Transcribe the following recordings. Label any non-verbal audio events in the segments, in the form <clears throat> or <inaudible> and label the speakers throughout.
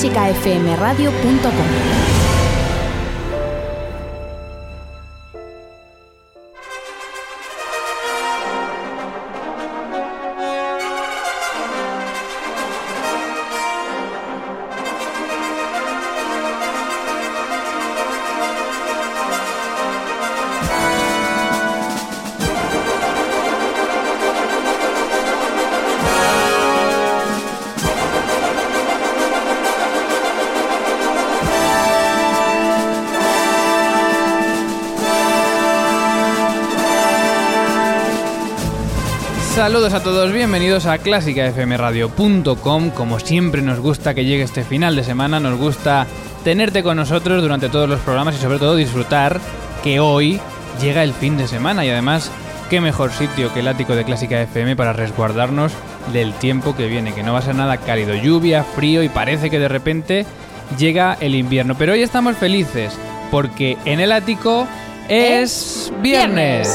Speaker 1: clásicafmradio.com.
Speaker 2: Saludos a todos, bienvenidos a clásicafmradio.com. Como siempre nos gusta que llegue este final de semana, nos gusta tenerte con nosotros durante todos los programas y sobre todo disfrutar que hoy llega el fin de semana y además qué mejor sitio que el ático de Clásica FM para resguardarnos del tiempo que viene, que no va a ser nada cálido, lluvia, frío y parece que de repente llega el invierno. Pero hoy estamos felices porque en el ático es viernes.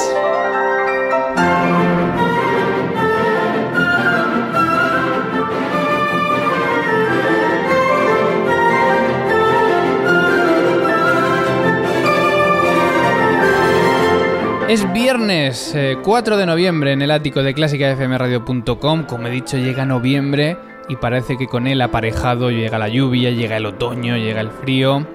Speaker 2: Es viernes 4 eh, de noviembre en el ático de clásicafmradio.com. Como he dicho, llega noviembre y parece que con él aparejado llega la lluvia, llega el otoño, llega el frío.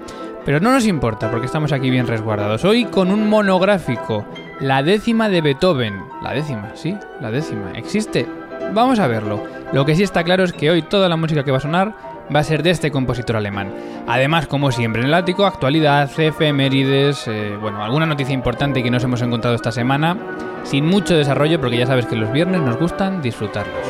Speaker 2: Pero no nos importa porque estamos aquí bien resguardados. Hoy con un monográfico, la décima de Beethoven. La décima, sí, la décima. ¿Existe? Vamos a verlo. Lo que sí está claro es que hoy toda la música que va a sonar va a ser de este compositor alemán. Además, como siempre en el ático, actualidad, efemérides, eh, bueno, alguna noticia importante que nos hemos encontrado esta semana, sin mucho desarrollo porque ya sabes que los viernes nos gustan disfrutarlos.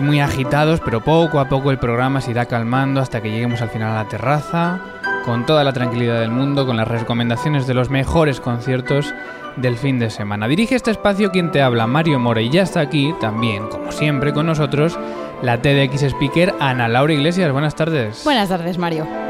Speaker 2: Muy agitados, pero poco a poco el programa se irá calmando hasta que lleguemos al final a la terraza, con toda la tranquilidad del mundo, con las recomendaciones de los mejores conciertos del fin de semana. Dirige este espacio quien te habla, Mario Mora, y ya está aquí también, como siempre, con nosotros, la TDX Speaker Ana Laura Iglesias. Buenas tardes.
Speaker 3: Buenas tardes, Mario.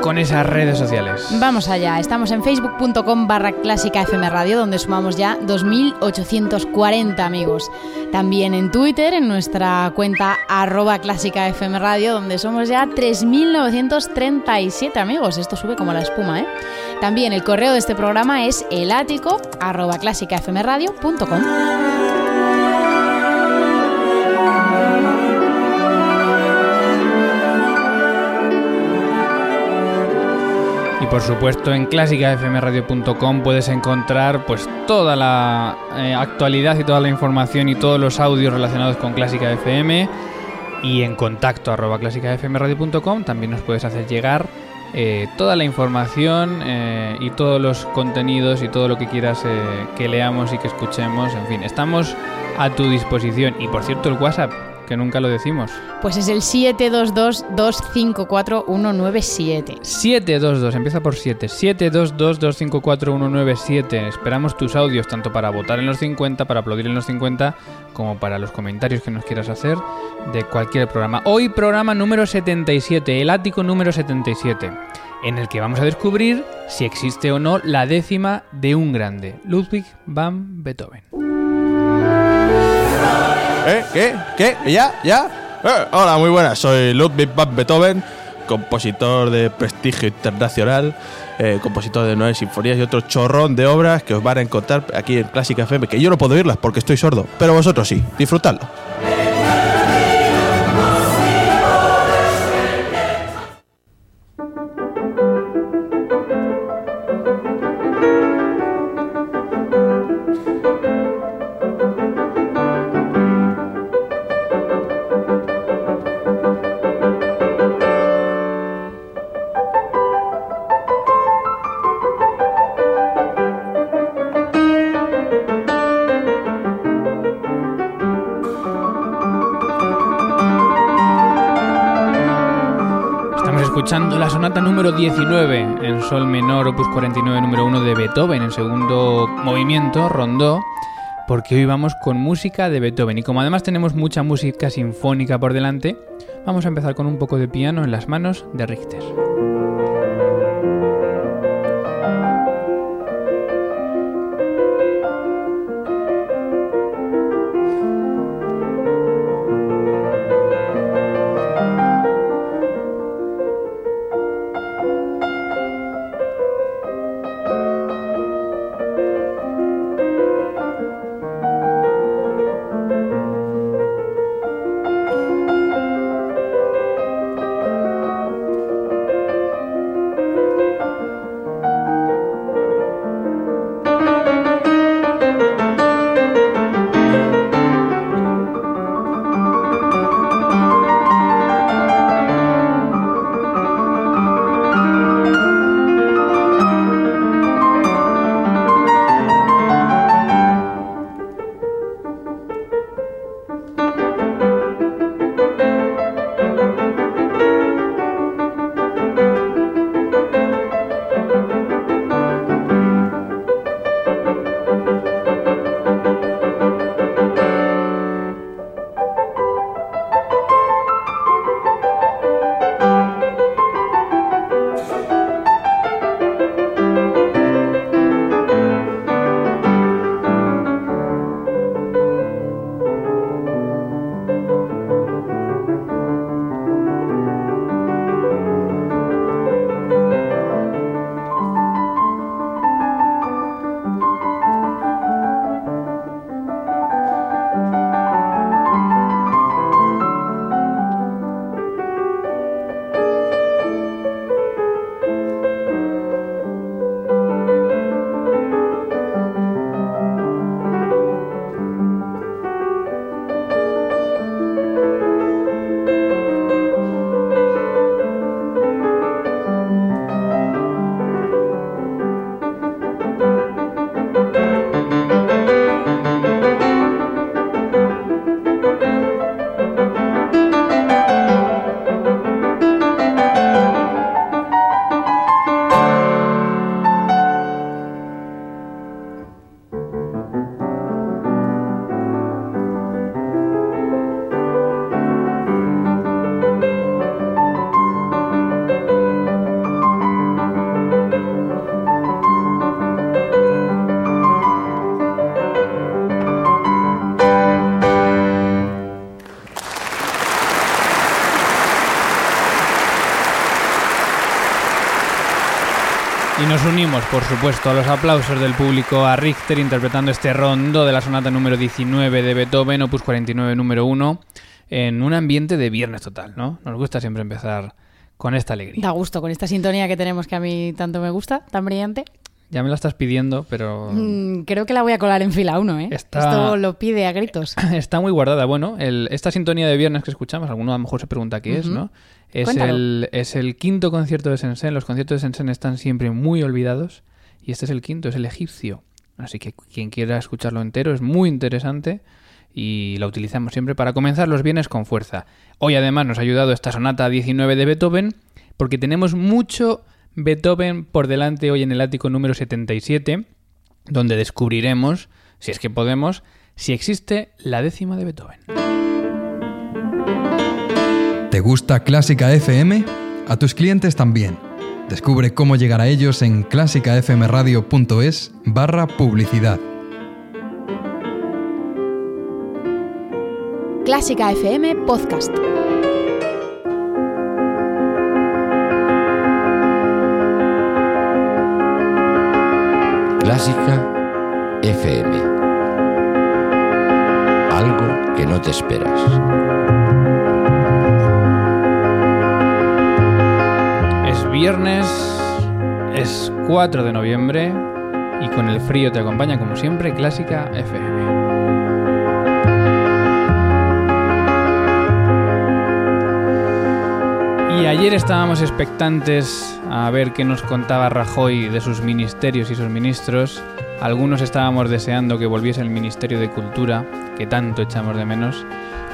Speaker 2: Con esas redes sociales.
Speaker 3: Vamos allá, estamos en facebook.com barra clásica FM Radio, donde sumamos ya 2.840 amigos. También en Twitter, en nuestra cuenta arroba clásica FM Radio, donde somos ya 3.937 amigos. Esto sube como la espuma, ¿eh? También el correo de este programa es elático arroba clásicafmradio.com.
Speaker 2: por supuesto en clásicafmradio.com puedes encontrar pues toda la eh, actualidad y toda la información y todos los audios relacionados con Clásica FM y en contacto arroba clásicafmradio.com también nos puedes hacer llegar eh, toda la información eh, y todos los contenidos y todo lo que quieras que leamos y que escuchemos. En fin, estamos a tu disposición. Y por cierto, el WhatsApp que nunca lo decimos.
Speaker 3: Pues es el 722-254-197.
Speaker 2: 722, empieza por 7. 722-254-197. Esperamos tus audios tanto para votar en los 50, para aplaudir en los 50, como para los comentarios que nos quieras hacer de cualquier programa. Hoy programa número 77, el ático número 77 en el que vamos a descubrir si existe o no la décima de un grande, Ludwig van Beethoven.
Speaker 4: ¿Eh? ¿Qué? ¿Qué? ¿Ya? ¿Ya? Eh, hola, muy buenas. Soy Ludwig van Beethoven, compositor de prestigio internacional, eh, compositor de nueve sinfonías y otro chorrón de obras que os van a encontrar aquí en Clásica FM, que yo no puedo oírlas porque estoy sordo, pero vosotros sí. Disfrutadlo.
Speaker 2: Sonata número 19 en sol menor, opus 49 número 1 de Beethoven, en segundo movimiento, rondó, porque hoy vamos con música de Beethoven. Y como además tenemos mucha música sinfónica por delante, vamos a empezar con un poco de piano en las manos de Richter. Por supuesto, a los aplausos del público a Richter interpretando este rondo de la sonata número 19 de Beethoven, opus 49 número 1, en un ambiente de viernes total, ¿no? Nos gusta siempre empezar con esta alegría.
Speaker 3: Da gusto, con esta sintonía que tenemos que a mí tanto me gusta, tan brillante.
Speaker 2: Ya me la estás pidiendo, pero...
Speaker 3: Mm, creo que la voy a colar en fila 1, ¿eh? Esto lo pide a gritos. <clears throat>
Speaker 2: Está muy guardada. Bueno, esta sintonía de viernes que escuchamos, alguno a lo mejor se pregunta qué es, ¿no? Es el, es el, quinto concierto de Sensen. Los conciertos de Sensen están siempre muy olvidados. Y este es el quinto, es el egipcio. Así que quien quiera escucharlo entero es muy interesante y la utilizamos siempre para comenzar los bienes con fuerza. Hoy además nos ha ayudado esta sonata 19 de Beethoven porque tenemos mucho Beethoven por delante hoy en el ático número 77, donde descubriremos, si es que podemos, si existe la décima de Beethoven.
Speaker 1: ¿Te gusta Clásica FM? A tus clientes también. Descubre cómo llegar a ellos en clásicafmradio.es barra publicidad.
Speaker 3: Clásica FM Podcast.
Speaker 5: Clásica FM. Algo que no te esperas.
Speaker 2: Viernes, es 4 de noviembre y con el frío te acompaña como siempre Clásica FM. Y ayer estábamos expectantes a ver qué nos contaba Rajoy de sus ministerios y sus ministros. Algunos estábamos deseando que volviese el Ministerio de Cultura, que tanto echamos de menos,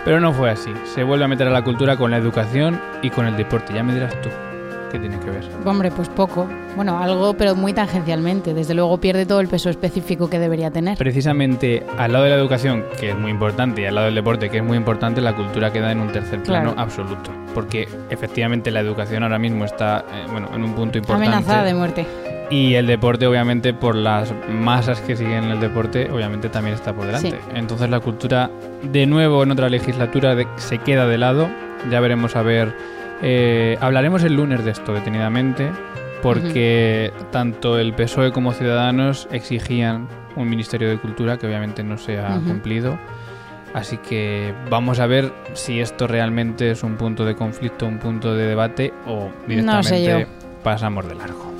Speaker 2: pero no fue así. Se vuelve a meter a la cultura con la educación y con el deporte, ya me dirás tú. ¿Qué tiene que ver?
Speaker 3: Hombre, pues poco. Bueno, algo, pero muy tangencialmente. Desde luego pierde todo el peso específico que debería tener.
Speaker 2: Precisamente al lado de la educación, que es muy importante, y al lado del deporte, que es muy importante, la cultura queda en un tercer plano
Speaker 3: Claro.
Speaker 2: absoluto. Porque efectivamente la educación ahora mismo está eh, bueno, en un punto importante.
Speaker 3: Amenazada de muerte.
Speaker 2: Y el deporte, obviamente, por las masas que siguen el deporte, obviamente también está por delante.
Speaker 3: Sí.
Speaker 2: Entonces la cultura, de nuevo en otra legislatura, de- se queda de lado. Ya veremos a ver. Eh, hablaremos el lunes de esto detenidamente, porque tanto el PSOE como Ciudadanos exigían un Ministerio de Cultura que obviamente no se ha cumplido. Así que vamos a ver si esto realmente es un punto de conflicto, un punto de debate o
Speaker 3: No sé
Speaker 2: directamente pasamos de largo.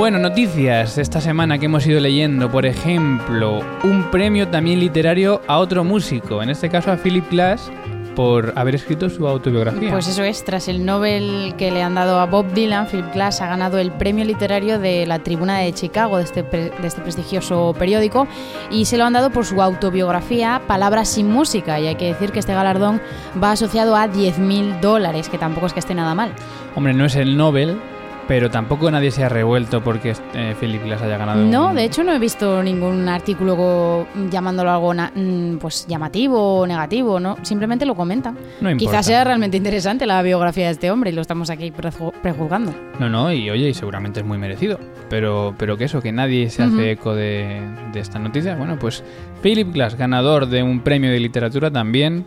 Speaker 2: Bueno, noticias esta semana que hemos ido leyendo. Por ejemplo, un premio también literario a otro músico, en este caso a Philip Glass, por haber escrito su autobiografía.
Speaker 3: Pues eso es, tras el Nobel que le han dado a Bob Dylan, Philip Glass ha ganado el premio literario de la Tribuna de Chicago, de este, pre- de este prestigioso periódico, y se lo han dado por su autobiografía Palabras sin música. Y hay que decir que este galardón va asociado a 10.000 dólares, que tampoco es que esté nada mal.
Speaker 2: Hombre, no es el Nobel, pero tampoco nadie se ha revuelto porque eh, Philip Glass haya ganado.
Speaker 3: No,
Speaker 2: un-
Speaker 3: de hecho no he visto ningún artículo llamándolo algo mm, pues llamativo o negativo, ¿no? Simplemente lo comentan.
Speaker 2: no.
Speaker 3: Quizás sea realmente interesante la biografía de este hombre y lo estamos aquí preju- prejuzgando.
Speaker 2: No, no, y oye, y seguramente es muy merecido. Pero, pero que eso, que nadie se hace eco de, de esta noticia. Bueno, pues Philip Glass, ganador de un premio de literatura también,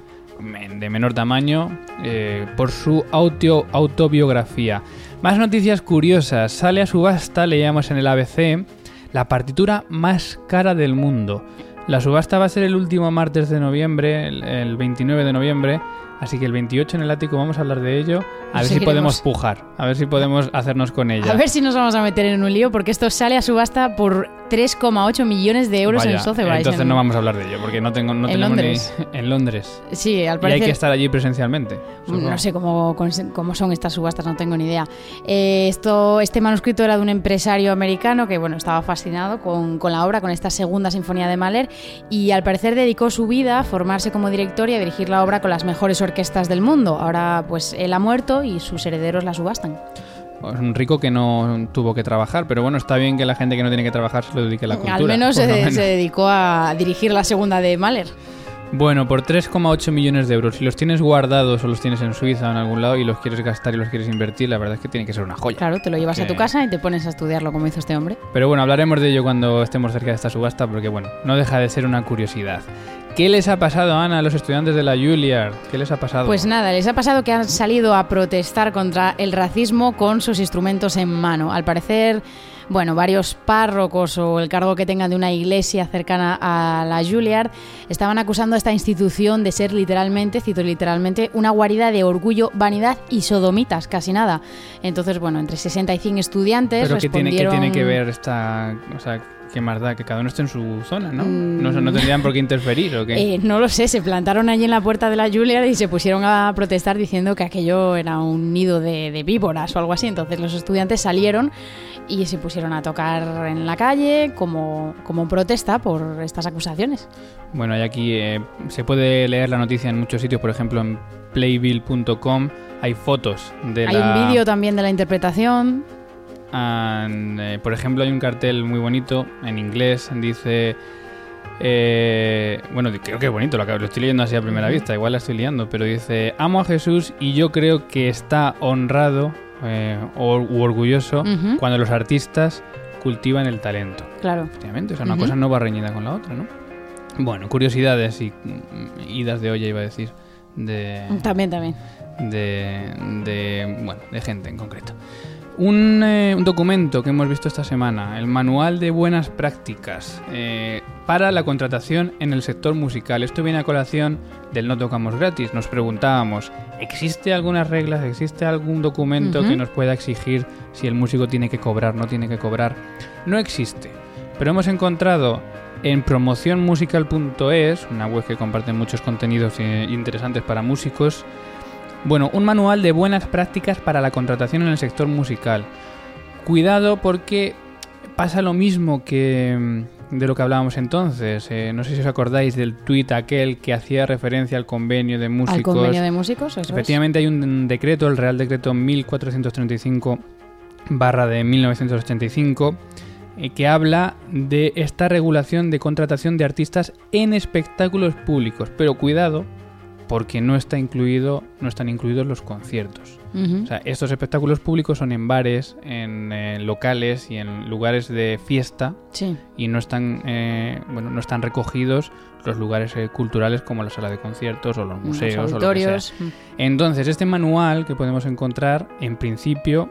Speaker 2: de menor tamaño, eh, por su auto, autobiografía. Más noticias curiosas. Sale a subasta, leíamos en el ABC, la partitura más cara del mundo. La subasta va a ser el último martes de noviembre, el, el 29 de noviembre. Así que el 28 en el ático vamos a hablar de ello. A ver si podemos pujar, a ver si podemos hacernos con ella.
Speaker 3: A ver si nos vamos a meter en un lío porque esto sale a subasta por 3,8 millones de euros
Speaker 2: Vaya,
Speaker 3: en Sotheby's.
Speaker 2: Entonces
Speaker 3: en-
Speaker 2: no vamos a hablar de ello, porque no tengo no
Speaker 3: en
Speaker 2: tenemos
Speaker 3: Londres.
Speaker 2: ni en Londres.
Speaker 3: Sí, al
Speaker 2: Y hay
Speaker 3: parecer...
Speaker 2: que estar allí presencialmente. supongo.
Speaker 3: No sé cómo, cómo son estas subastas, no tengo ni idea. Eh, esto, este manuscrito era de un empresario americano que bueno, estaba fascinado con, con la obra, con esta segunda sinfonía de Mahler, y al parecer dedicó su vida a formarse como director y a dirigir la obra con las mejores orquestas del mundo. Ahora, pues él ha muerto y sus herederos la subastan.
Speaker 2: Es un rico que no tuvo que trabajar, pero bueno, está bien que la gente que no tiene que trabajar se lo dedique a la cultura.
Speaker 3: Al menos se,
Speaker 2: menos.
Speaker 3: se dedicó a dirigir la segunda de Mahler.
Speaker 2: Bueno, por 3,8 millones de euros. Si los tienes guardados o los tienes en Suiza o en algún lado y los quieres gastar y los quieres invertir, la verdad es que tiene que ser una joya.
Speaker 3: Claro, te lo llevas a tu casa y te pones a estudiarlo como hizo este hombre.
Speaker 2: Pero bueno, hablaremos de ello cuando estemos cerca de esta subasta, porque bueno, no deja de ser una curiosidad. ¿Qué les ha pasado, Ana, a los estudiantes de la Juilliard? ¿Qué les ha pasado?
Speaker 3: Pues nada, les ha pasado que han salido a protestar contra el racismo con sus instrumentos en mano. Al parecer, bueno, varios párrocos o el cargo que tengan de una iglesia cercana a la Juilliard estaban acusando a esta institución de ser literalmente, cito literalmente, una guarida de orgullo, vanidad y sodomitas, casi nada. Entonces, bueno, entre 60 y 100 estudiantes
Speaker 2: Pero ¿qué tiene, qué
Speaker 3: respondieron...
Speaker 2: tiene que ver esta... O sea, qué más da? Que cada uno esté en su zona, ¿no?
Speaker 3: Mm.
Speaker 2: No, tendrían por qué interferir, ¿o qué?
Speaker 3: Eh, no lo sé, se plantaron allí en la puerta de la Juilliard y se pusieron a protestar diciendo que aquello era un nido de, de víboras o algo así. Entonces los estudiantes salieron y se pusieron a tocar en la calle como, como protesta por estas acusaciones.
Speaker 2: Bueno, y aquí eh, se puede leer la noticia en muchos sitios, por ejemplo en playbill.com hay fotos de
Speaker 3: Hay
Speaker 2: la...
Speaker 3: un vídeo también de la interpretación.
Speaker 2: And, eh, por ejemplo, hay un cartel muy bonito en inglés, dice... eh, bueno, creo que es bonito, lo, estoy leyendo así a primera vista, igual la estoy liando, pero dice, amo a Jesús y yo creo que está honrado eh, o, u orgulloso cuando los artistas cultivan el talento.
Speaker 3: Claro.
Speaker 2: Efectivamente, o sea, una cosa no va reñida con la otra, ¿no? Bueno, curiosidades y mm, idas de olla, iba a decir, de,
Speaker 3: También, también.
Speaker 2: de, de, bueno, de gente en concreto. Un, eh, un documento que hemos visto esta semana, el Manual de Buenas Prácticas eh, para la contratación en el sector musical. Esto viene a colación del No Tocamos Gratis. Nos preguntábamos, ¿existe algunas reglas, existe algún documento que nos pueda exigir si el músico tiene que cobrar, no tiene que cobrar? No existe. Pero hemos encontrado en promocionmusical.es, una web que comparte muchos contenidos eh, interesantes para músicos, bueno, un manual de buenas prácticas para la contratación en el sector musical. Cuidado porque pasa lo mismo que, de lo que hablábamos entonces. Eh, no sé si os acordáis del tuit aquel que hacía referencia al convenio de músicos.
Speaker 3: Al convenio de músicos, eso es.
Speaker 2: Efectivamente hay un decreto, el Real Decreto 1435 barra de 1985 eh, que habla de esta regulación de contratación de artistas en espectáculos públicos. Pero cuidado, porque no está incluido, no están incluidos los conciertos. O sea, estos espectáculos públicos son en bares, en eh, locales y en lugares de fiesta
Speaker 3: Sí.
Speaker 2: y no están, eh, bueno, no están recogidos los lugares eh, culturales como la sala de conciertos o los museos
Speaker 3: Los
Speaker 2: o lo que sea.
Speaker 3: mm.
Speaker 2: Entonces, este manual que podemos encontrar, en principio,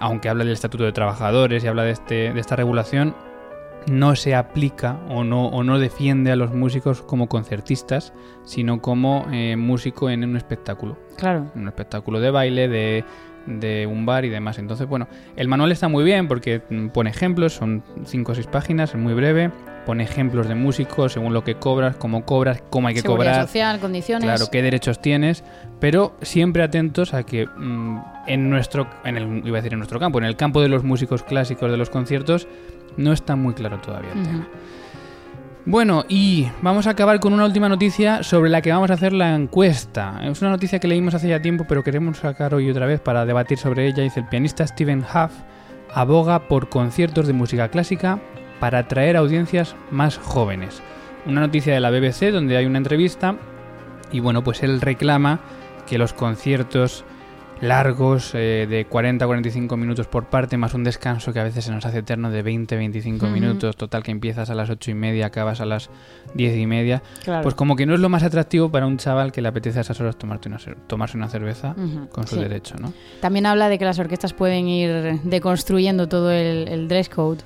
Speaker 2: aunque habla del Estatuto de Trabajadores y habla de, este, de esta regulación, no se aplica o no, o no defiende a los músicos como concertistas, sino como eh, músico en un espectáculo.
Speaker 3: Claro.
Speaker 2: Un espectáculo de baile, de, de un bar y demás. Entonces, bueno, el manual está muy bien porque mm, pone ejemplos, son 5 o 6 páginas, es muy breve. Pone ejemplos de músicos según lo que cobras, cómo cobras, cómo hay que
Speaker 3: Seguridad
Speaker 2: cobrar.
Speaker 3: social, condiciones.
Speaker 2: Claro, qué derechos tienes, pero siempre atentos a que mm, en nuestro, en el, iba a decir en nuestro campo, en el campo de los músicos clásicos de los conciertos, no está muy claro todavía el tema. Bueno, y vamos a acabar con una última noticia sobre la que vamos a hacer la encuesta. Es una noticia que leímos hace ya tiempo, pero queremos sacar hoy otra vez para debatir sobre ella. Dice el pianista Stephen Huff aboga por conciertos de música clásica para atraer audiencias más jóvenes. Una noticia de la BBC donde hay una entrevista y bueno, pues él reclama que los conciertos largos eh, de 40 a 45 minutos por parte, más un descanso que a veces se nos hace eterno de 20-25
Speaker 3: Ujú.
Speaker 2: minutos, total que empiezas a las 8 y media, acabas a las 10 y media,
Speaker 3: Claro.
Speaker 2: pues como que no es lo más atractivo para un chaval que le apetece a esas horas tomarte una tomarse una cerveza con su
Speaker 3: sí.
Speaker 2: derecho, ¿no?
Speaker 3: También habla de que las orquestas pueden ir deconstruyendo todo el, el dress code.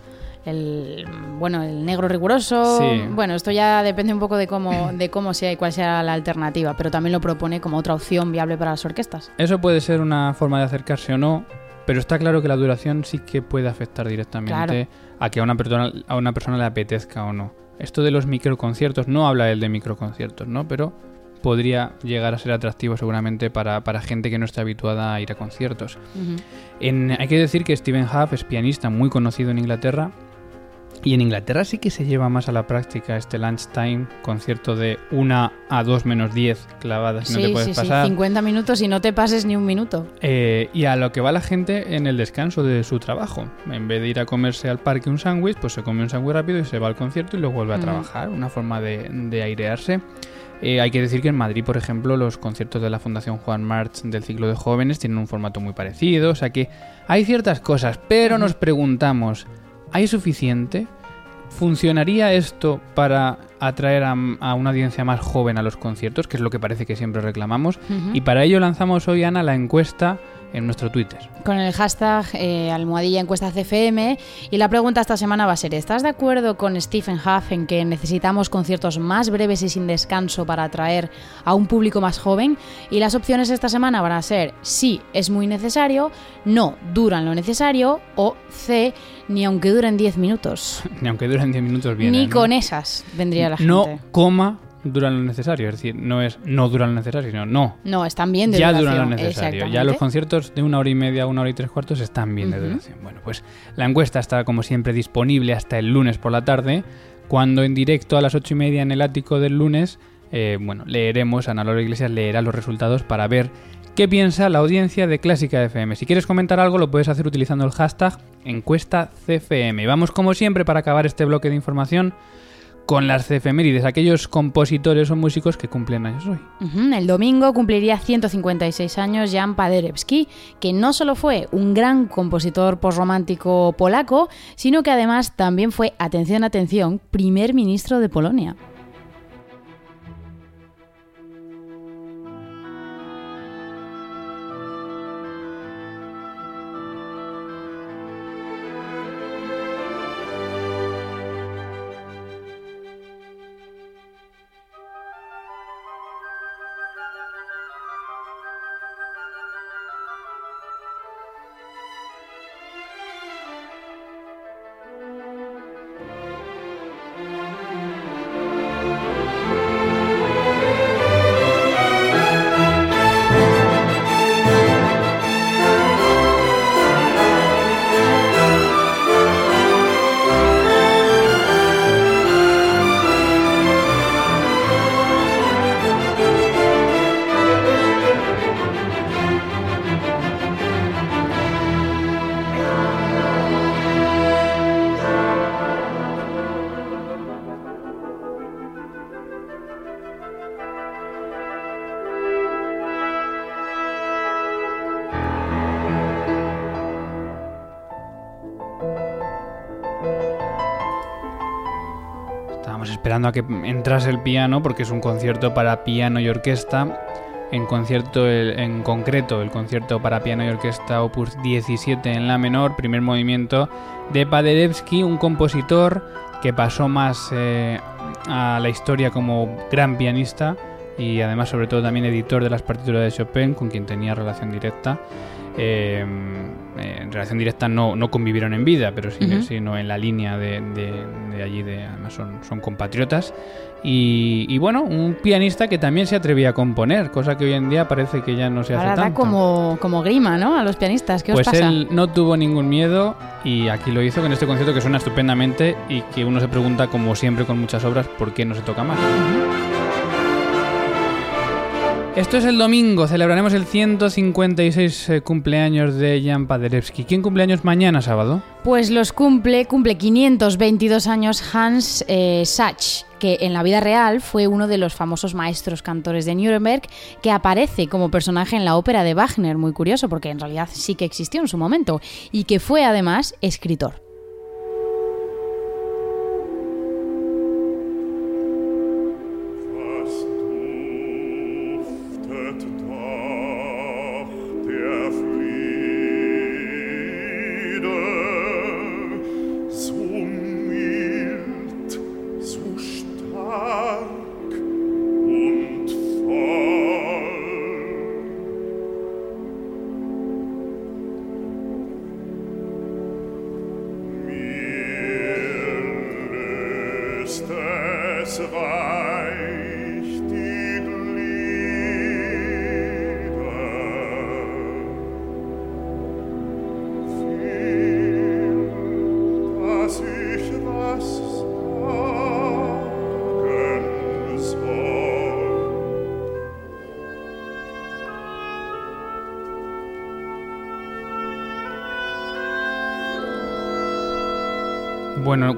Speaker 3: El, bueno, el negro riguroso.
Speaker 2: Sí.
Speaker 3: Bueno, esto ya depende un poco de cómo, de cómo sea y cuál sea la alternativa, pero también lo propone como otra opción viable para las orquestas.
Speaker 2: Eso puede ser una forma de acercarse o no, pero está claro que la duración sí que puede afectar directamente a que a una, persona, a una persona le apetezca o no. Esto de los microconciertos, no habla él de microconciertos, ¿no? Pero podría llegar a ser atractivo seguramente para, para gente que no está habituada a ir a conciertos. En- hay que decir que Stephen Huff es pianista muy conocido en Inglaterra. Y en Inglaterra sí que se lleva más a la práctica este lunchtime, concierto de 1 a 2 menos 10 clavadas, no
Speaker 3: sí,
Speaker 2: te puedes
Speaker 3: sí,
Speaker 2: pasar.
Speaker 3: sí, 50 minutos y no te pases ni un minuto.
Speaker 2: Eh, y a lo que va la gente en el descanso de su trabajo. En vez de ir a comerse al parque un sándwich, pues se come un sándwich rápido y se va al concierto y luego vuelve a trabajar. Una forma de, de airearse. Eh, hay que decir que en Madrid, por ejemplo, los conciertos de la Fundación Juan March del ciclo de jóvenes tienen un formato muy parecido. O sea que hay ciertas cosas, pero nos preguntamos, ¿hay suficiente? ¿Funcionaría esto para atraer a, a una audiencia más joven a los conciertos, que es lo que parece que siempre reclamamos? Y para ello lanzamos hoy, Ana, la encuesta en nuestro Twitter.
Speaker 3: con el hashtag eh, almohadilla encuesta CFM y la pregunta esta semana va a ser ¿estás de acuerdo con Stephen Huff en que necesitamos conciertos más breves y sin descanso para atraer a un público más joven? Y las opciones esta semana van a ser sí, es muy necesario, no, duran lo necesario o C, ni aunque duren 10 minutos. <laughs>
Speaker 2: Ni aunque duren 10 minutos bien.
Speaker 3: ni con esas vendría la gente.
Speaker 2: No, coma, duran lo necesario. Es decir, no es no duran lo necesario, sino no.
Speaker 3: No, están bien de
Speaker 2: ya
Speaker 3: duración.
Speaker 2: duran lo necesario. Ya los conciertos de una hora y media, una hora y tres cuartos están bien de duración. Bueno, pues la encuesta está como siempre disponible hasta el lunes por la tarde, cuando en directo a las ocho y media en el ático del lunes, eh, bueno, leeremos, Ana Laura Iglesias leerá los resultados para ver qué piensa la audiencia de Clásica FM. Si quieres comentar algo, lo puedes hacer utilizando el hashtag encuesta CFM. Vamos como siempre para acabar este bloque de información con las CFMérides, aquellos compositores o músicos que cumplen años hoy.
Speaker 3: El domingo cumpliría 156 años Jan Paderewski, que no solo fue un gran compositor posromántico polaco, sino que además también fue, atención, atención, primer ministro de Polonia.
Speaker 2: A que entrase el piano porque es un concierto para piano y orquesta. En concierto, en concreto, el concierto para piano y orquesta Opus 17 en la menor, primer movimiento de Paderewski, un compositor que pasó más eh, a la historia como gran pianista y además sobre todo también editor de las partituras de Chopin, con quien tenía relación directa. Eh, en relación directa no, no convivieron en vida, pero sí,
Speaker 3: Ujú.
Speaker 2: sino en la línea de, de- de allí, de, además son, son compatriotas. Y, y bueno, un pianista que también se atrevía a componer, cosa que hoy en día parece que ya no se hace
Speaker 3: Ahora da
Speaker 2: tanto.
Speaker 3: como, como grima, ¿no? A los pianistas. ¿Qué
Speaker 2: Pues
Speaker 3: os pasa?
Speaker 2: él no tuvo ningún miedo y aquí lo hizo con este concierto que suena estupendamente y que uno se pregunta, como siempre con muchas obras, ¿por qué no se toca más? Esto es el domingo, celebraremos el 156 eh, cumpleaños de Jan Paderewski. ¿Quién cumpleaños mañana sábado?
Speaker 3: Pues los cumple, cumple 522 años Hans eh, Sachs, que en la vida real fue uno de los famosos maestros cantores de Nuremberg, que aparece como personaje en la ópera de Wagner, muy curioso, porque en realidad sí que existió en su momento, y que fue además escritor.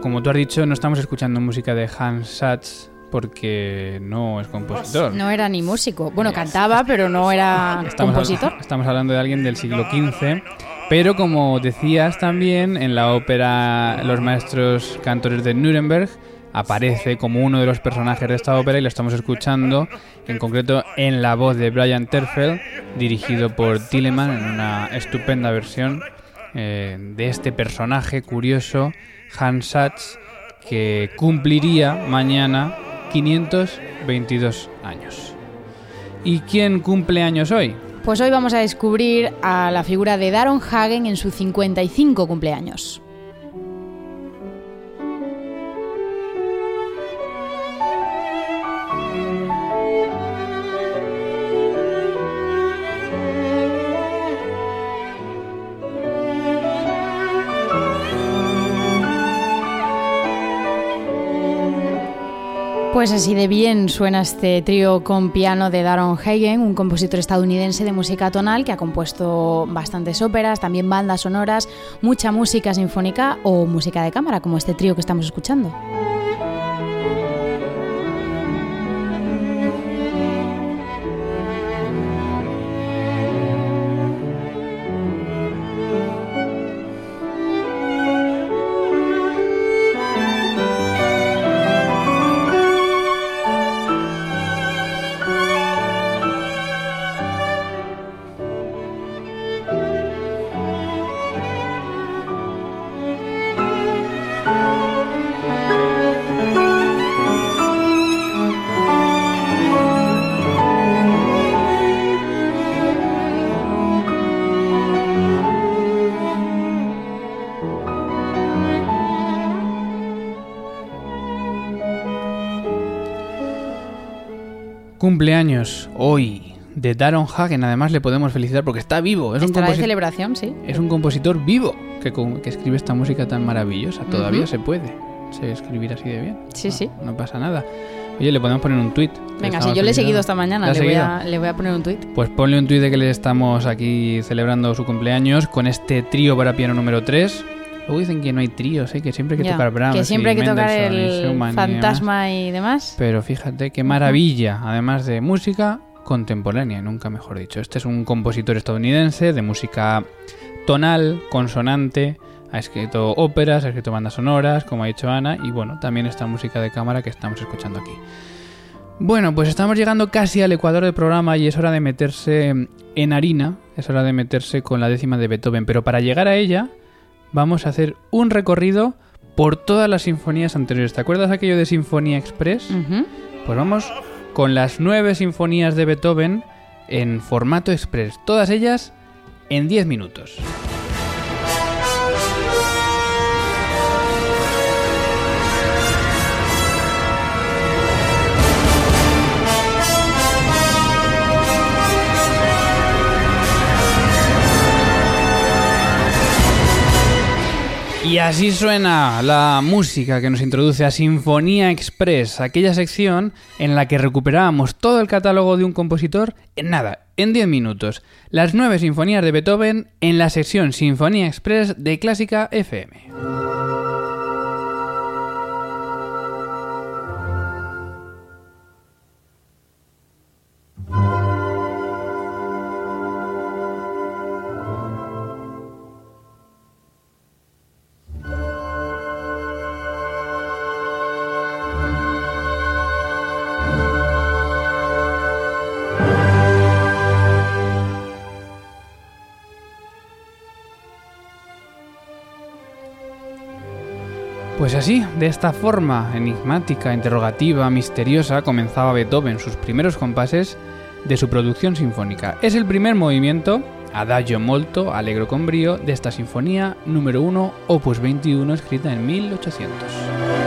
Speaker 2: Como tú has dicho, no estamos escuchando música de Hans Sachs porque no es compositor.
Speaker 3: No era ni músico. Bueno, cantaba, pero no era
Speaker 2: Estamos,
Speaker 3: compositor.
Speaker 2: estamos hablando de alguien del siglo XV, pero como decías también, en la ópera Los Maestros Cantores de Nuremberg aparece como uno de los personajes de esta ópera y lo estamos escuchando, en concreto en la voz de Brian Terfel, dirigido por Tilleman en una estupenda versión eh, de este personaje curioso, Hans Sachs, que cumpliría mañana 522 años. ¿Y quién cumple años hoy?
Speaker 3: Pues hoy vamos a descubrir a la figura de Daron Hagen en su 55 cumpleaños. Pues así de bien suena este trío con piano de Daron Hagen, un compositor estadounidense de música tonal que ha compuesto bastantes óperas, también bandas sonoras, mucha música sinfónica o música de cámara, como este trío que estamos escuchando.
Speaker 2: Cumpleaños hoy de Daron Hagen. Además le podemos felicitar porque está vivo. Es un,
Speaker 3: Estará de
Speaker 2: composi-
Speaker 3: celebración, sí.
Speaker 2: es un compositor vivo que, escribe esta música tan maravillosa. Todavía se puede se escribir así de bien.
Speaker 3: Sí, sí.
Speaker 2: No pasa nada. Oye, le podemos poner un tuit.
Speaker 3: Venga, si yo le he seguido esta mañana,
Speaker 2: ¿Le
Speaker 3: voy, a, le voy a poner un tuit.
Speaker 2: Pues ponle un tuit de que le estamos aquí celebrando su cumpleaños con este trío para piano número 3. Luego dicen que no hay tríos, ¿eh? que siempre hay que
Speaker 3: Ya,
Speaker 2: tocar Brahms.
Speaker 3: que siempre hay que tocar
Speaker 2: y
Speaker 3: el
Speaker 2: Schumann y demás.
Speaker 3: fantasma y demás.
Speaker 2: Pero fíjate qué maravilla, además de música contemporánea, nunca mejor dicho. Este es un compositor estadounidense de música tonal, consonante, Ha escrito óperas, ha escrito bandas sonoras, como ha dicho Ana, y bueno, también esta música de cámara que estamos escuchando aquí. Bueno, pues estamos llegando casi al ecuador del programa y es hora de meterse en harina, es hora de meterse con la décima de Beethoven, pero para llegar a ella vamos a hacer un recorrido por todas las sinfonías anteriores. ¿Te acuerdas aquello de Sinfonía Express? Pues vamos con las nueve sinfonías de Beethoven en formato express, todas ellas en 10 minutos. Y así suena la música que nos introduce a Sinfonía Express, aquella sección en la que recuperábamos todo el catálogo de un compositor en nada, en 10 minutos. Las nueve sinfonías de Beethoven en la sección Sinfonía Express de Clásica FM. Pues así, de esta forma enigmática, interrogativa, misteriosa, comenzaba Beethoven sus primeros compases de su producción sinfónica. Es el primer movimiento, Adagio molto, allegro con brío, de esta sinfonía número 1, opus 21, escrita en 1800.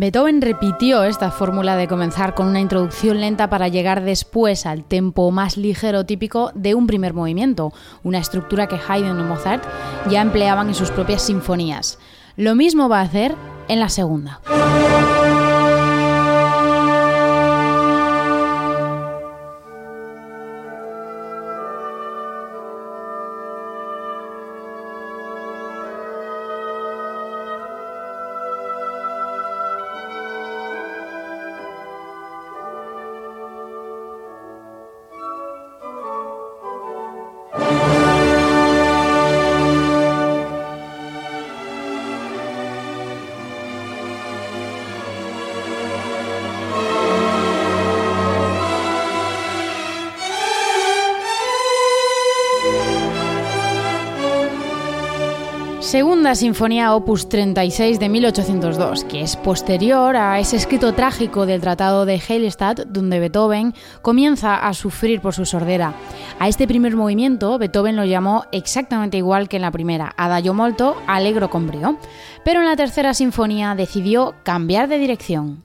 Speaker 3: Beethoven repitió esta fórmula de comenzar con una introducción lenta para llegar después al tempo más ligero típico de un primer movimiento, una estructura que Haydn y Mozart ya empleaban en sus propias sinfonías. Lo mismo va a hacer en la segunda. Segunda Sinfonía Opus 36 de 1802, que es posterior a ese escrito trágico del Tratado de Heilstatt, donde Beethoven comienza a sufrir por su sordera. A este primer movimiento, Beethoven lo llamó exactamente igual que en la primera, Adagio molto, allegro con brío. Pero en la tercera sinfonía decidió cambiar de dirección.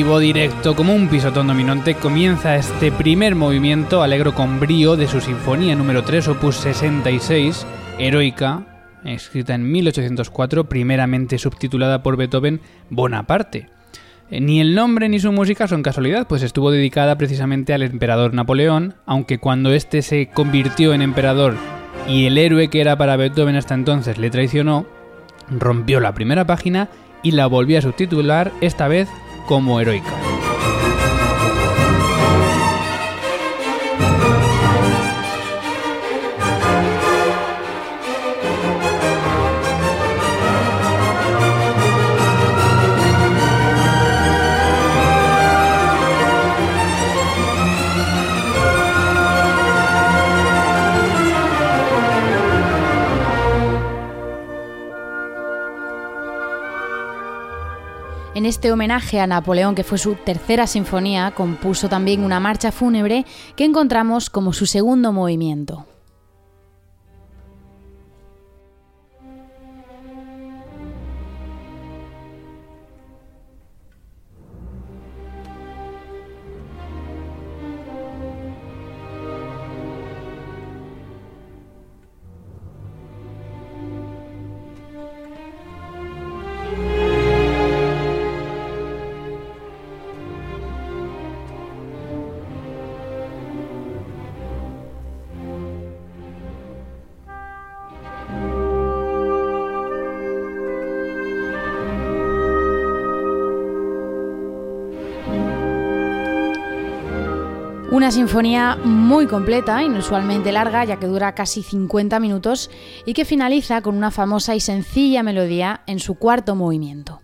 Speaker 3: Directo como un pisotón dominante comienza este primer movimiento alegro con brío de su sinfonía número 3 opus 66 heroica escrita en 1804 primeramente subtitulada por Beethoven Bonaparte. Eh, ni el nombre ni su música son casualidad, pues estuvo dedicada precisamente al emperador Napoleón, aunque cuando este se convirtió en emperador y el héroe que era para Beethoven hasta entonces le traicionó, rompió la primera página y la volvió a subtitular, esta vez como heroica. En este homenaje a Napoleón, que fue su tercera sinfonía, compuso también una marcha fúnebre que encontramos como su segundo movimiento. Una sinfonía muy completa, inusualmente larga, ya que dura casi 50 minutos y que finaliza con una famosa y sencilla melodía en su cuarto movimiento.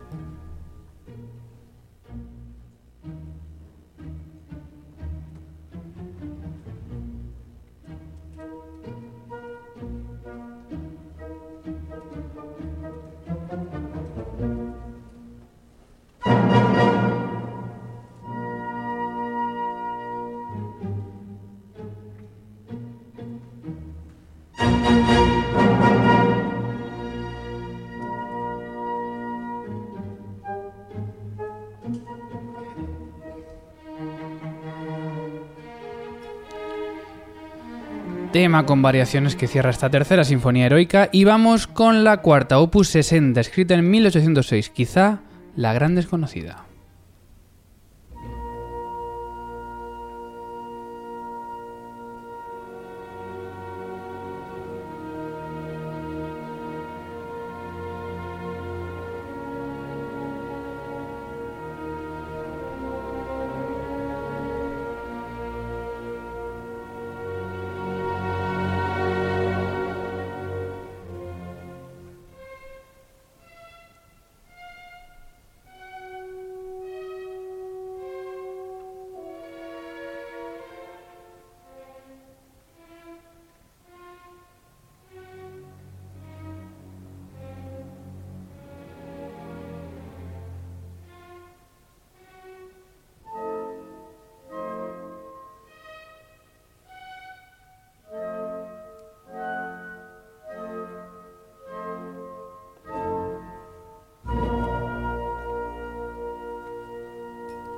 Speaker 2: Tema con variaciones que cierra esta tercera sinfonía heroica y vamos con la cuarta, opus 60, escrita en 1806, quizá la gran desconocida.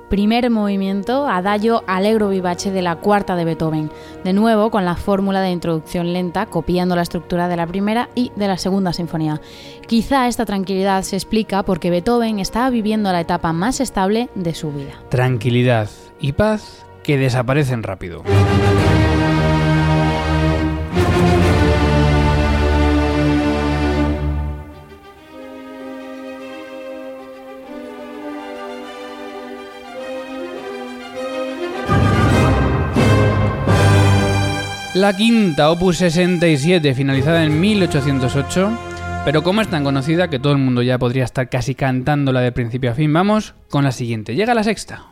Speaker 2: Primer movimiento, Adagio Allegro Vivace de la cuarta de Beethoven, de nuevo con la fórmula de introducción lenta, copiando la estructura de la primera y de la segunda sinfonía. Quizá esta tranquilidad se explica porque Beethoven estaba viviendo la etapa más estable de su vida. Tranquilidad y paz que desaparecen rápido. La quinta, opus 67, finalizada en 1808, pero como es tan conocida que todo el mundo ya podría estar casi cantándola de principio a fin, vamos con la siguiente. Llega la sexta.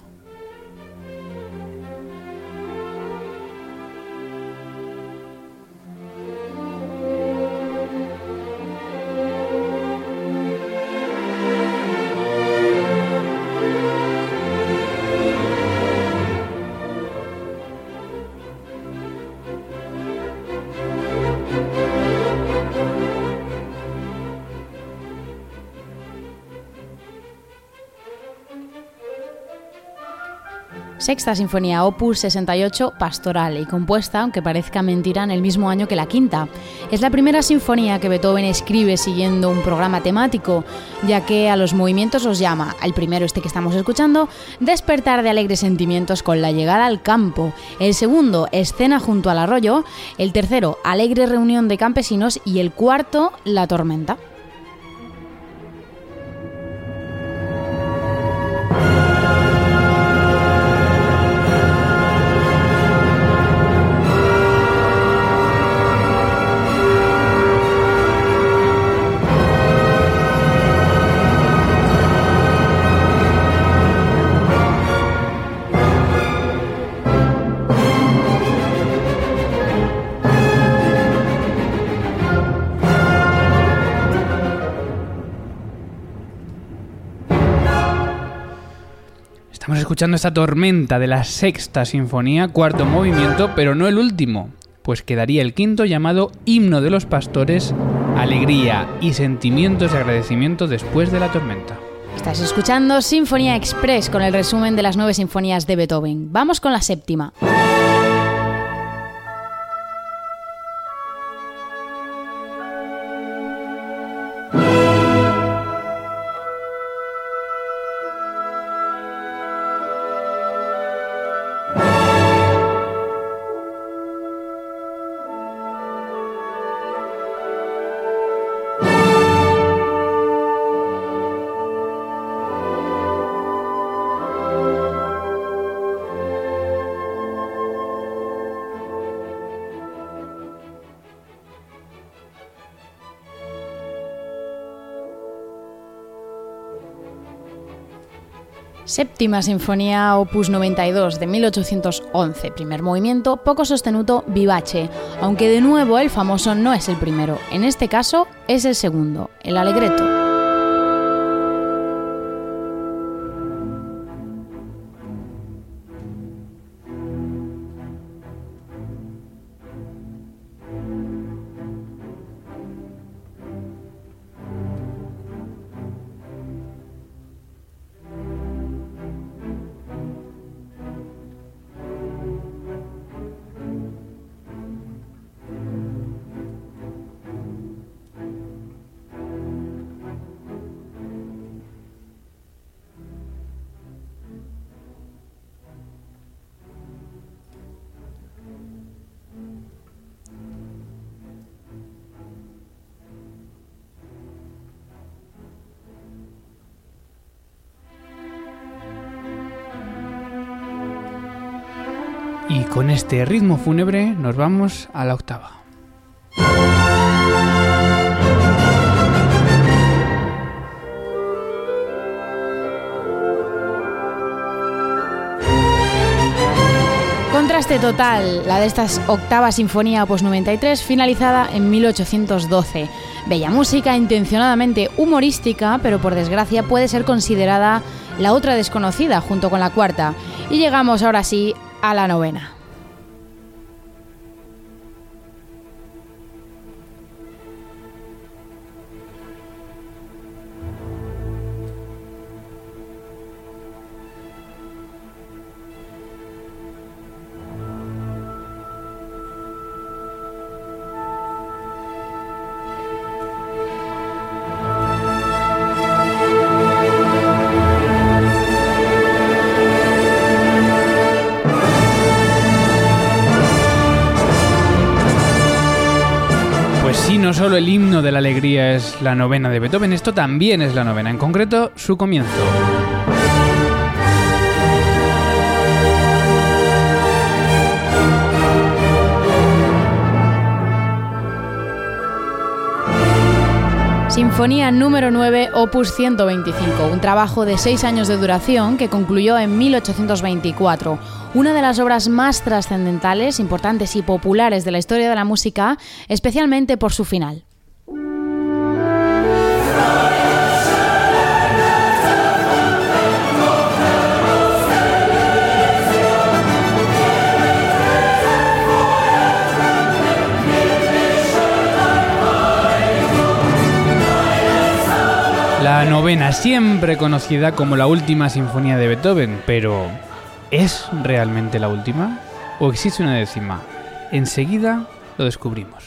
Speaker 3: Sexta Sinfonía Opus 68 Pastoral y compuesta, aunque parezca mentira, en el mismo año que la quinta. Es la primera sinfonía que Beethoven escribe siguiendo un programa temático, ya que a los movimientos los llama, el primero este que estamos escuchando, Despertar de alegres sentimientos con la llegada al campo, el segundo, Escena junto al arroyo, el tercero, Alegre reunión de campesinos y el cuarto, La tormenta.
Speaker 2: Escuchando esta tormenta de la sexta sinfonía, cuarto movimiento, pero no el último, pues quedaría el quinto llamado Himno de los Pastores, alegría y sentimientos de agradecimiento después de la tormenta.
Speaker 3: Estás escuchando Sinfonía Express con el resumen de las nueve sinfonías de Beethoven. Vamos con la séptima. Séptima Sinfonía Opus 92 de 1811, primer movimiento, poco sostenuto, vivace, aunque de nuevo el famoso no es el primero, en este caso es el segundo, el Allegretto.
Speaker 2: Este ritmo fúnebre nos vamos a la octava.
Speaker 3: Contraste total, la de estas octava sinfonía opus 93, finalizada en 1812. Bella música, intencionadamente humorística, pero por desgracia puede ser considerada la otra desconocida junto con la cuarta. Y llegamos ahora sí a la novena.
Speaker 2: De la alegría es la novena de Beethoven, esto también es la novena, en concreto su comienzo.
Speaker 3: Sinfonía número 9, opus 125, un trabajo de seis años de duración que concluyó en 1824. Una de las obras más trascendentales, importantes y populares de la historia de la música, especialmente por su final.
Speaker 2: La novena, siempre conocida como la última sinfonía de Beethoven, pero ¿es realmente la última? ¿O existe una décima? Enseguida lo descubrimos.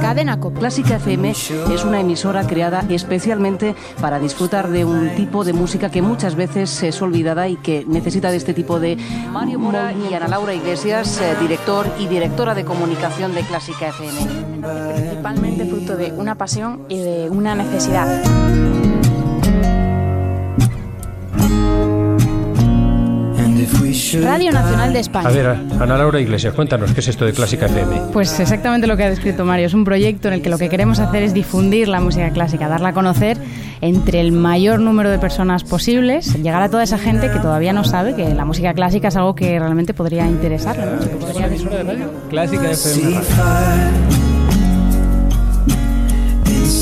Speaker 3: Cadena Cope.
Speaker 6: Clásica FM es una emisora creada especialmente para disfrutar de un tipo de música que muchas veces es olvidada y que necesita de este tipo de Mario Mora y Ana Laura Iglesias, eh, director y directora de comunicación de Clásica FM.
Speaker 3: Principalmente fruto de una pasión y de una necesidad. Radio Nacional de España.
Speaker 7: A ver, Ana Laura Iglesias, cuéntanos qué es esto de Clásica FM.
Speaker 8: Pues exactamente lo que ha descrito Mario. Es un proyecto en el que lo que queremos hacer es difundir la música clásica, darla a conocer entre el mayor número de personas posibles, llegar a toda esa gente que todavía no sabe que la música clásica es algo que realmente podría interesarle. ¿no? Que podría
Speaker 2: Clásica FM.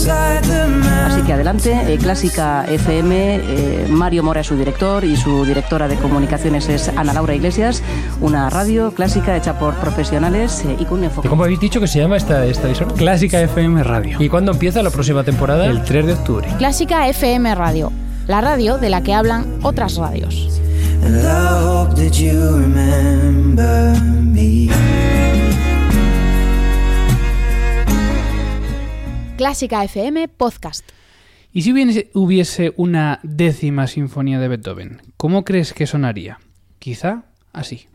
Speaker 6: Así que adelante, eh, Clásica FM, eh, Mario Mora es su director y su directora de comunicaciones es Ana Laura Iglesias, una radio clásica hecha por profesionales eh, y con un enfoque.
Speaker 7: ¿Cómo habéis dicho que se llama esta, esta emisora?
Speaker 2: Clásica FM Radio.
Speaker 7: ¿Y cuándo empieza la próxima temporada?
Speaker 2: El 3 de octubre.
Speaker 3: Clásica FM Radio, la radio de la que hablan otras radios.
Speaker 9: And I hope that you remember me.
Speaker 3: Clásica FM Podcast.
Speaker 2: ¿Y si hubiese, una décima sinfonía de Beethoven? ¿Cómo crees que sonaría? Quizá así.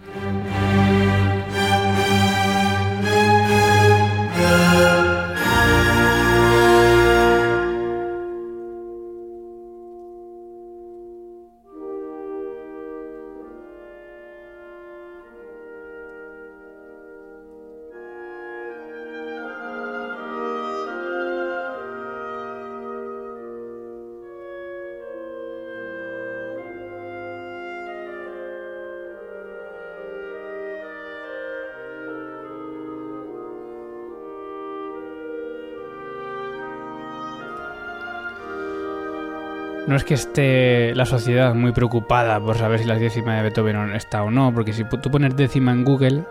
Speaker 2: No es que esté la sociedad muy preocupada por saber si la décima de Beethoven está o no, porque si tú pones décima en Google,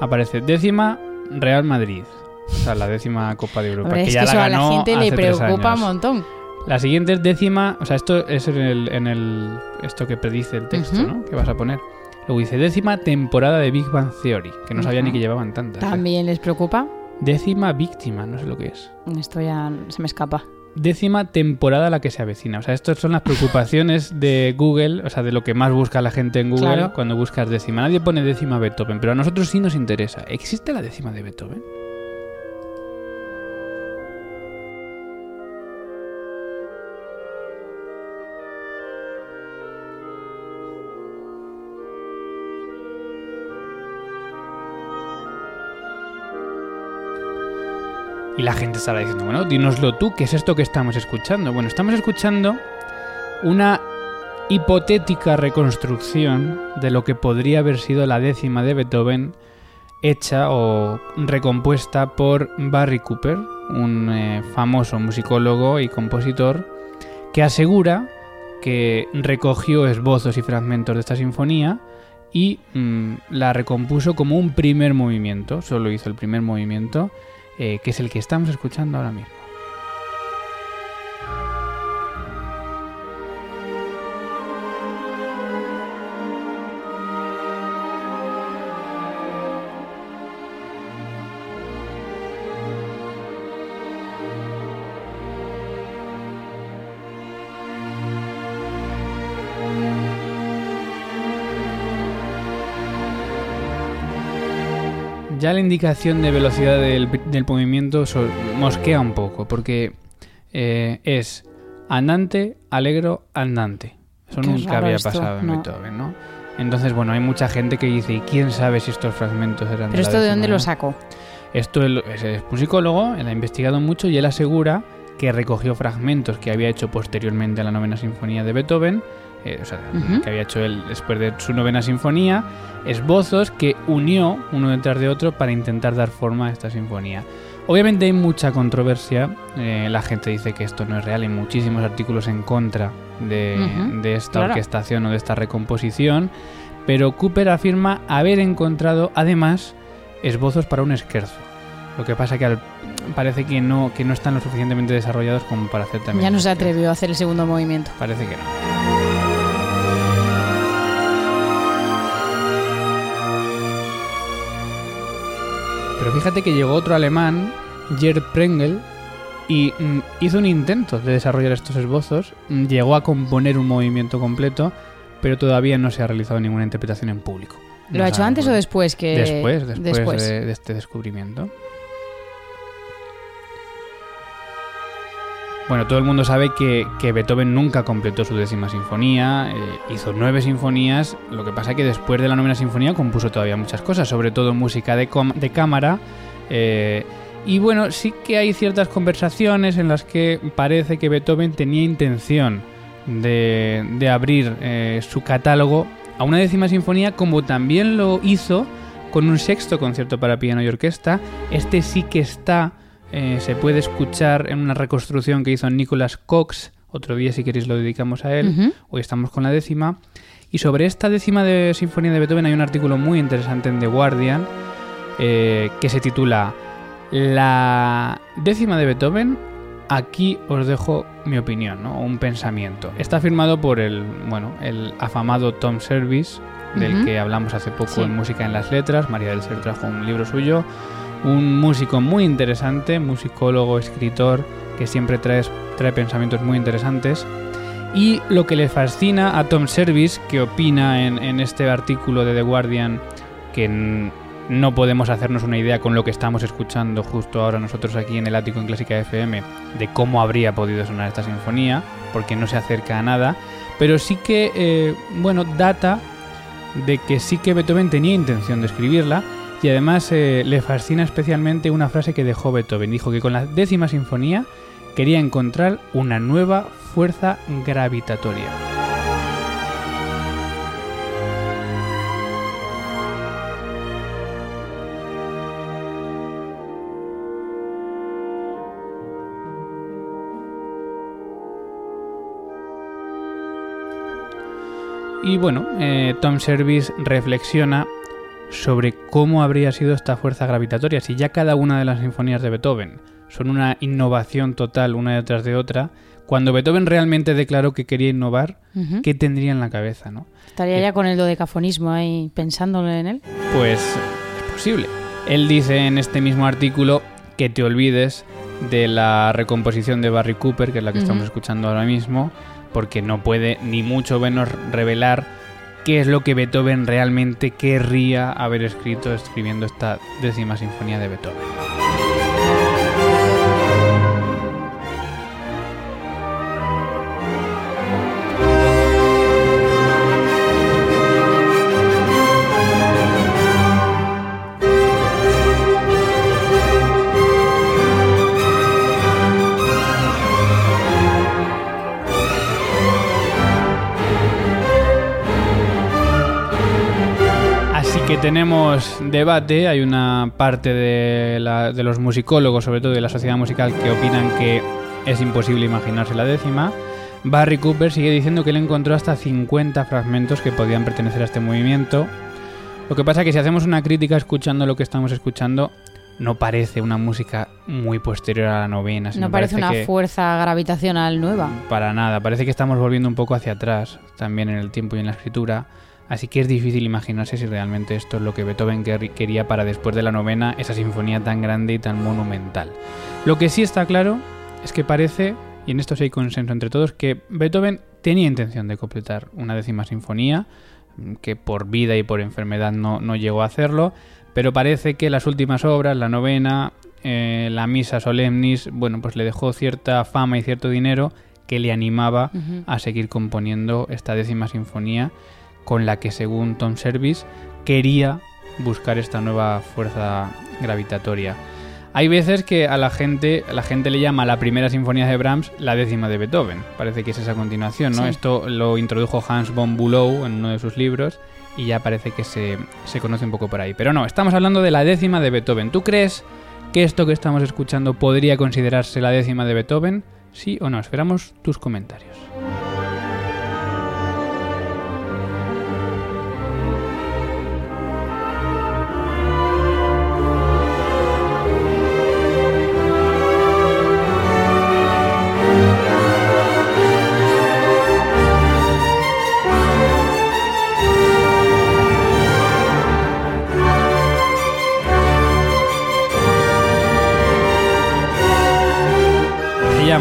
Speaker 2: aparece décima Real Madrid. O sea, la décima Copa de Europa.
Speaker 3: Hombre,
Speaker 2: que
Speaker 3: es
Speaker 2: ya
Speaker 3: que
Speaker 2: la
Speaker 3: eso a la
Speaker 2: ganó
Speaker 3: gente le
Speaker 2: hace
Speaker 3: preocupa un montón.
Speaker 2: La siguiente es décima, o sea, esto es en el, en el esto que predice el texto. ¿no? Que vas a poner. Luego dice décima temporada de Big Bang Theory, que no sabía ni que llevaban tantas. ¿eh?
Speaker 3: También les preocupa.
Speaker 2: Décima víctima, no sé lo que es.
Speaker 3: Esto ya se me escapa.
Speaker 2: Décima temporada a la que se avecina. O sea, estas son las preocupaciones de Google, o sea, de lo que más busca la gente en Google
Speaker 3: Claro.
Speaker 2: cuando buscas décima. Nadie pone décima Beethoven, pero a nosotros sí nos interesa. ¿Existe la décima de Beethoven? Y la gente estará diciendo, bueno, dínoslo tú, ¿qué es esto que estamos escuchando? Bueno, estamos escuchando una hipotética reconstrucción de lo que podría haber sido la décima de Beethoven hecha o recompuesta por Barry Cooper, un eh, famoso musicólogo y compositor, que asegura que recogió esbozos y fragmentos de esta sinfonía y mm, la recompuso como un primer movimiento, solo hizo el primer movimiento, eh, que es el que estamos escuchando ahora mismo. Ya la indicación de velocidad del, del movimiento mosquea un poco, porque eh, es andante, alegro, andante. Eso
Speaker 3: Qué
Speaker 2: nunca había
Speaker 3: esto,
Speaker 2: pasado en
Speaker 3: no.
Speaker 2: Beethoven, ¿no? Entonces, bueno, hay mucha gente que dice, ¿y quién sabe si estos fragmentos eran
Speaker 3: Pero esto de dónde
Speaker 2: no?".
Speaker 3: lo sacó?
Speaker 2: Esto es un psicólogo, él ha investigado mucho y él asegura que recogió fragmentos que había hecho posteriormente a la novena sinfonía de Beethoven, eh, o sea,
Speaker 3: Ujú.
Speaker 2: que había hecho él después de su novena sinfonía, esbozos que unió uno detrás de otro para intentar dar forma a esta sinfonía. Obviamente hay mucha controversia, eh, la gente dice que esto no es real, hay muchísimos artículos en contra de, esta
Speaker 3: claro.
Speaker 2: orquestación o de esta recomposición, pero Cooper afirma haber encontrado además esbozos para un esquerzo. Lo que pasa que al- parece que no, que no están lo suficientemente desarrollados como para hacer también.
Speaker 3: Ya no se atrevió a hacer el segundo movimiento.
Speaker 2: Parece que no. Pero fíjate que llegó otro alemán, Gerd Prengel, y mm, hizo un intento de desarrollar estos esbozos, mm, llegó a componer un movimiento completo, pero todavía no se ha realizado ninguna interpretación en público.
Speaker 3: ¿Lo
Speaker 2: No
Speaker 3: ha hecho antes o después que
Speaker 2: Después, después,
Speaker 3: después?
Speaker 2: De, de este descubrimiento. Bueno, todo el mundo sabe que, Beethoven nunca completó su décima sinfonía, eh, hizo nueve sinfonías, lo que pasa que después de la novena sinfonía compuso todavía muchas cosas, sobre todo música de cámara. eh, y bueno, sí que hay ciertas conversaciones en las que parece que Beethoven tenía intención de, de abrir eh, su catálogo a una décima sinfonía, como también lo hizo con un sexto concierto para piano y orquesta. Este sí que está eh, se puede escuchar en una reconstrucción que hizo Nicholas Cox. Otro día, si queréis, lo dedicamos a él. Hoy estamos con la décima. Y sobre esta décima de sinfonía de Beethoven hay un artículo muy interesante en The Guardian eh, que se titula La décima de Beethoven. Aquí os dejo mi opinión, ¿no? O un pensamiento. Está firmado por el, bueno, el afamado Tom Service, del que hablamos hace poco
Speaker 3: Sí.
Speaker 2: en Música en las Letras. María del Ser trajo un libro suyo. Un músico muy interesante, musicólogo, escritor, que siempre trae, trae pensamientos muy interesantes. Y lo que le fascina a Tom Service, que opina en, este artículo de The Guardian, que no podemos hacernos una idea con lo que estamos escuchando justo ahora nosotros aquí en el ático en Clásica FM, de cómo habría podido sonar esta sinfonía, porque no se acerca a nada, pero sí que, eh, bueno, data de que sí que Beethoven tenía intención de escribirla y además eh, le fascina especialmente una frase que dejó Beethoven. Dijo que con la décima sinfonía quería encontrar una nueva fuerza gravitatoria. Y bueno, eh, Tom Service reflexiona sobre cómo habría sido esta fuerza gravitatoria si ya cada una de las sinfonías de Beethoven son una innovación total una detrás de otra. Cuando Beethoven realmente declaró que quería innovar. ¿qué tendría en la cabeza, no?
Speaker 3: Estaría ya con el dodecafonismo ahí pensándolo en él.
Speaker 2: Pues es posible. Él dice en este mismo artículo que te olvides de la recomposición de Barry Cooper, que es la que estamos escuchando ahora mismo, porque no puede ni mucho menos revelar qué es lo que Beethoven realmente querría haber escrito escribiendo esta décima sinfonía de Beethoven. Tenemos debate, hay una parte de, la- de los musicólogos, sobre todo de la sociedad musical, que opinan que es imposible imaginarse la décima. Barry Cooper sigue diciendo que él encontró hasta 50 fragmentos que podían pertenecer a este movimiento. Lo que pasa es que si hacemos una crítica escuchando lo que estamos escuchando, no parece una música muy posterior a la novena.
Speaker 3: No parece una
Speaker 2: que-
Speaker 3: fuerza gravitacional nueva.
Speaker 2: para nada, parece que estamos volviendo un poco hacia atrás, también en el tiempo y en la escritura. Así que es difícil imaginarse si realmente esto es lo que Beethoven quer- quería para después de la novena, esa sinfonía tan grande y tan monumental. Lo que sí está claro es que parece, y en esto sí hay consenso entre todos, que Beethoven tenía intención de completar una décima sinfonía, que por vida y por enfermedad no, no llegó a hacerlo, pero parece que las últimas obras, la novena, eh, la misa solemnis, bueno, pues le dejó cierta fama y cierto dinero que le animaba a seguir componiendo esta décima sinfonía con la que según Tom Service quería buscar esta nueva fuerza gravitatoria. Hay veces que a la gente, la gente le llama a la primera sinfonía de Brahms la décima de Beethoven. Parece que es esa continuación, ¿no?
Speaker 3: Sí.
Speaker 2: Esto lo introdujo Hans von Bülow en uno de sus libros y ya parece que se, se conoce un poco por ahí. Pero no, estamos hablando de la décima de Beethoven. ¿Tú crees que esto que estamos escuchando podría considerarse la décima de Beethoven? ¿Sí o no? Esperamos tus comentarios.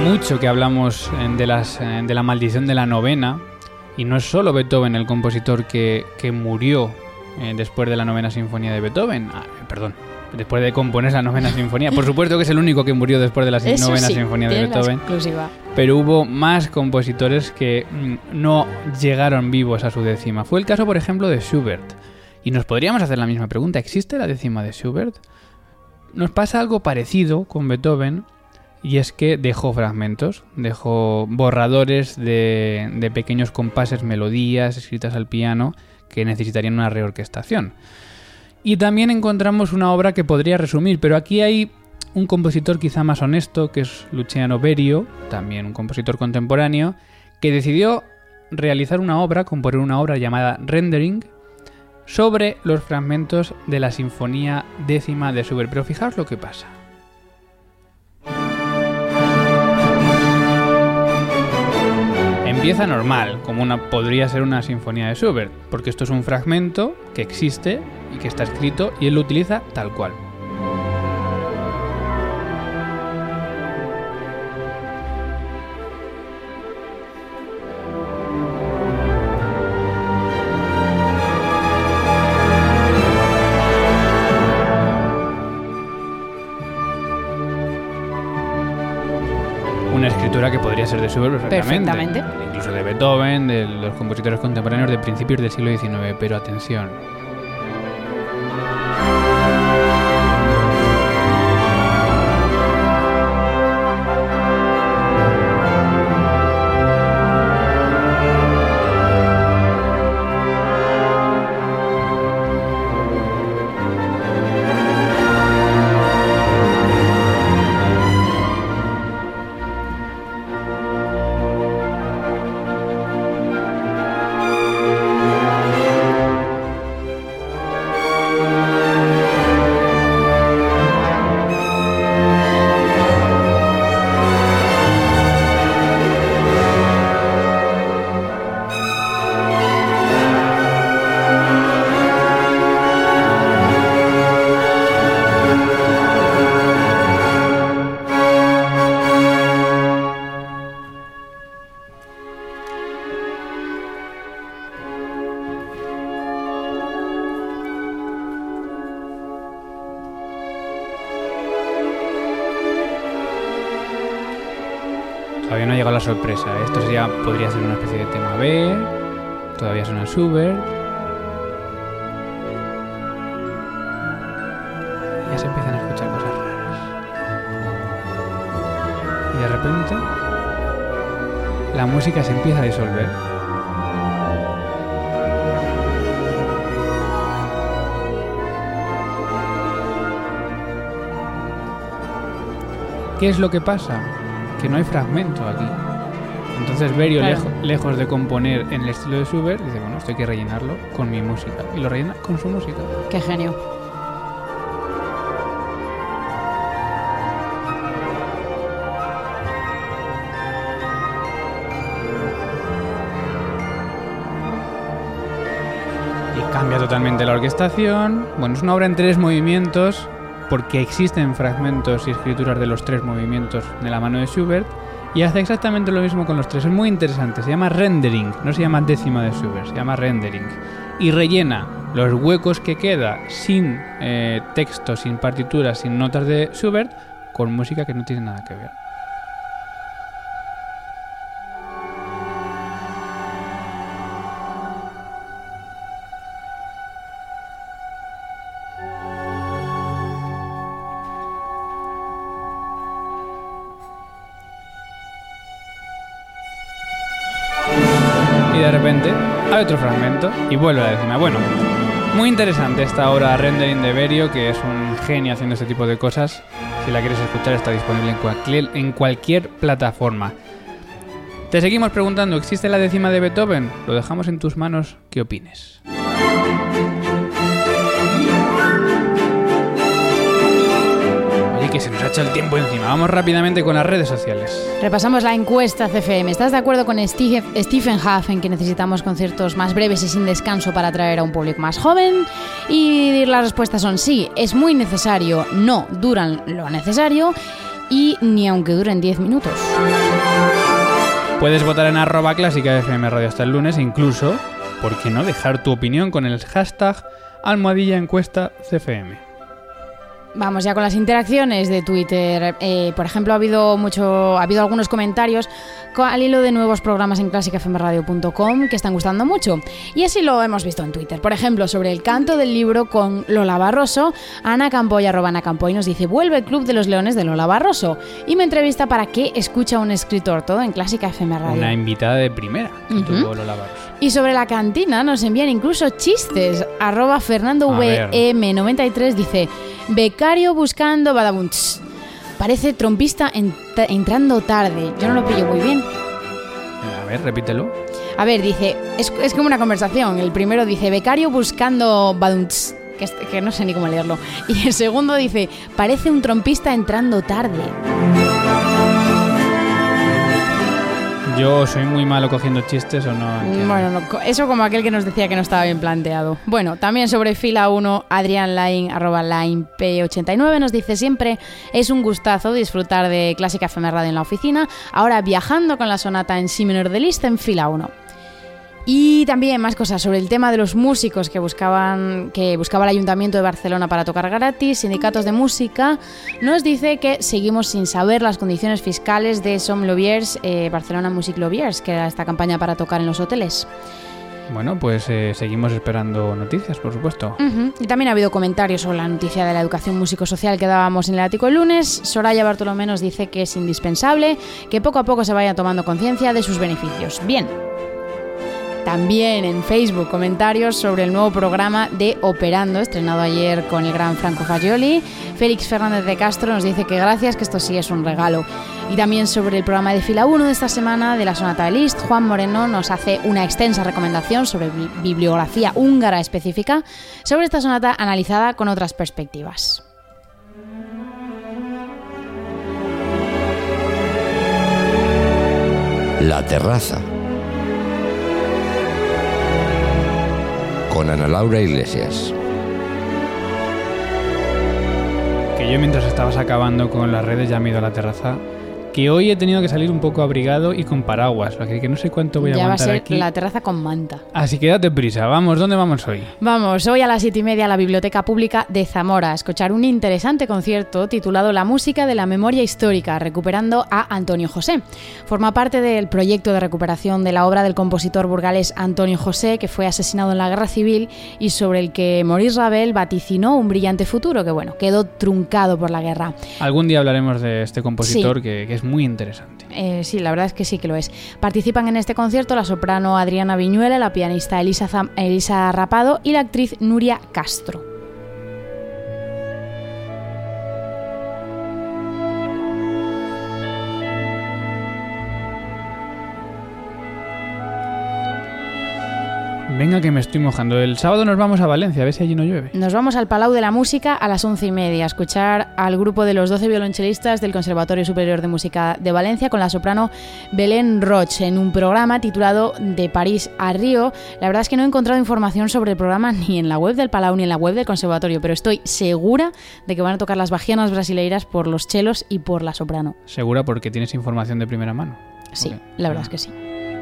Speaker 2: Mucho que hablamos de, las, de la maldición de la novena, y no es solo Beethoven el compositor que, que murió eh, después de la novena sinfonía de Beethoven, Ah, eh, perdón, después de componer la novena sinfonía. Por supuesto que es el único que murió después de la
Speaker 3: Eso
Speaker 2: novena
Speaker 3: sí,
Speaker 2: sinfonía de Beethoven, pero hubo más compositores que mm, no llegaron vivos a su décima. Fue el caso, por ejemplo, de Schubert. Y nos podríamos hacer la misma pregunta, ¿existe la décima de Schubert? Nos pasa algo parecido con Beethoven, y es que dejó fragmentos, dejó borradores de, pequeños compases, melodías escritas al piano que necesitarían una reorquestación. Y también encontramos una obra que podría resumir, pero aquí hay un compositor quizá más honesto, que es Luciano Berio, también un compositor contemporáneo, que decidió realizar una obra, componer una obra llamada Rendering, sobre los fragmentos de la Sinfonía décima de Schubert. Pero fijaos lo que pasa. Empieza normal, como una podría ser una sinfonía de Schubert, porque esto es un fragmento que existe y que está escrito y él lo utiliza tal cual. Ser de Schubert perfectamente.
Speaker 3: Perfectamente.
Speaker 2: Incluso de Beethoven, de los compositores contemporáneos de principios del siglo XIX. Pero atención. Sorpresa. Esto sería, podría ser una especie de tema B. Todavía suena Schubert. Ya se empiezan a escuchar cosas raras. Y de repente la música se empieza a disolver. ¿Qué es lo que pasa? Que no hay fragmento aquí. Entonces Berio,
Speaker 3: Claro.
Speaker 2: lejo- lejos de componer en el estilo de Schubert, dice, bueno, esto hay que rellenarlo con mi música. Y lo rellena con su música.
Speaker 3: Qué genio.
Speaker 2: y cambia totalmente la orquestación. Bueno, es una obra en tres movimientos porque existen fragmentos y escrituras de los tres movimientos de la mano de Schubert y hace exactamente lo mismo con los tres. Es muy interesante, se llama rendering, no se llama décima de Schubert, se llama rendering. Y rellena los huecos que queda sin eh, texto, sin partitura, sin notas de Schubert con música que no tiene nada que ver. Otro fragmento y vuelve a la décima. Bueno, muy interesante esta obra rendering de Berio, que es un genio haciendo este tipo de cosas. Si la quieres escuchar está disponible en cualquier, en cualquier plataforma. Te seguimos preguntando, ¿existe la décima de Beethoven? Lo dejamos en tus manos, ¿qué opines? Que se nos ha hecho el tiempo encima. Vamos rápidamente con las redes sociales.
Speaker 3: Repasamos la encuesta CFM. ¿Estás de acuerdo con Steve- Stephen Huff en que necesitamos conciertos más breves y sin descanso para atraer a un público más joven? Y las respuestas son sí, es muy necesario, no, duran lo necesario y ni aunque duren 10 minutos.
Speaker 2: Puedes votar en arroba clásica FM Radio hasta el lunes incluso, ¿por qué no dejar tu opinión con el hashtag almohadilla encuesta CFM?
Speaker 3: Vamos ya con las interacciones de Twitter. Eh, por ejemplo, ha habido mucho, ha habido algunos comentarios co- al hilo de nuevos programas en clásicafmradio.com que están gustando mucho. Y así lo hemos visto en Twitter. Por ejemplo, sobre el canto del libro con Lola Barroso, Ana Campoy, arroba Ana Campoy, nos dice, vuelve el Club de los Leones de Lola Barroso. Y me entrevista para qué escucha un escritor, todo en Clásica FM Radio.
Speaker 2: Una invitada de primera que
Speaker 3: Ujú.
Speaker 2: tuvo Lola Barros.
Speaker 3: Y sobre la cantina nos envían incluso chistes. Arroba Fernando
Speaker 2: A ver.
Speaker 3: VM93 dice, becario buscando badabunts. Parece trompista entra- entrando tarde. Yo no lo pillo muy bien.
Speaker 2: A ver, repítelo.
Speaker 3: A ver, dice, es, es como una conversación. El primero dice, becario buscando badunts, que, es- que no sé ni cómo leerlo. Y el segundo dice, parece un trompista entrando tarde.
Speaker 2: Yo soy muy malo cogiendo chistes o no.
Speaker 3: Bueno, eso como aquel que nos decía que no estaba bien planteado. Bueno, también sobre fila 1, Adrián Line, arroba Line P89, nos dice siempre, es un gustazo disfrutar de Clásica FM Radio en la oficina, ahora viajando con la sonata en Si menor de lista en fila 1. Y también más cosas sobre el tema de los músicos que buscaban que buscaba el Ayuntamiento de Barcelona para tocar gratis, sindicatos de música, nos dice que seguimos sin saber las condiciones fiscales de Som Loviers, eh, Barcelona Music Loviers, que era esta campaña para tocar en los hoteles.
Speaker 2: Bueno, pues eh, seguimos esperando noticias, por supuesto.
Speaker 3: Y también ha habido comentarios sobre la noticia de la educación músico-social que dábamos en el ático el lunes. Soraya Bartolomé nos dice que es indispensable que poco a poco se vaya tomando conciencia de sus beneficios. Bien. También en Facebook comentarios sobre el nuevo programa de Operando, estrenado ayer con el gran Franco Fagioli. Félix Fernández de Castro nos dice que gracias, que esto sí es un regalo. Y también sobre el programa de fila 1 de esta semana de la Sonata de Liszt, Juan Moreno nos hace una extensa recomendación sobre bi- bibliografía húngara específica sobre esta sonata analizada con otras perspectivas.
Speaker 5: La terraza. Con Ana Laura Iglesias.
Speaker 2: Que yo mientras estabas acabando con las redes ya me he ido a la terraza. Que hoy he tenido que salir un poco abrigado y con paraguas. sea, que no sé cuánto voy a
Speaker 3: ya va a
Speaker 2: aguantar
Speaker 3: ser
Speaker 2: aquí.
Speaker 3: la terraza con manta.
Speaker 2: Así que date prisa. Vamos, ¿dónde vamos hoy?
Speaker 3: Vamos, hoy a las siete y media a la Biblioteca Pública de Zamora a escuchar un interesante concierto titulado La música de la memoria histórica, recuperando a Antonio José. Forma parte del proyecto de recuperación de la obra del compositor burgalés Antonio José, que fue asesinado en la Guerra Civil y sobre el que Maurice Ravel vaticinó un brillante futuro que, bueno, quedó truncado por la guerra.
Speaker 2: Algún día hablaremos de este compositor
Speaker 3: Sí.
Speaker 2: que, que es muy interesante.
Speaker 3: Eh, sí, la verdad es que sí que lo es. Participan en este concierto la soprano Adriana Viñuela, la pianista Elisa, Elisa Rapado y la actriz Nuria Castro.
Speaker 2: Venga que me estoy mojando. El sábado nos vamos a Valencia, a ver si allí no llueve.
Speaker 3: Nos vamos al Palau de la Música a las once y media a escuchar al grupo de los 12 violonchelistas del Conservatorio Superior de Música de Valencia con la soprano Belén Roche en un programa titulado De París a Río. La verdad es que no he encontrado información sobre el programa ni en la web del Palau ni en la web del Conservatorio, pero estoy segura de que van a tocar las bajianas brasileiras por los chelos y por la soprano.
Speaker 2: Segura porque tienes información de primera mano.
Speaker 3: Sí, la verdad es que sí.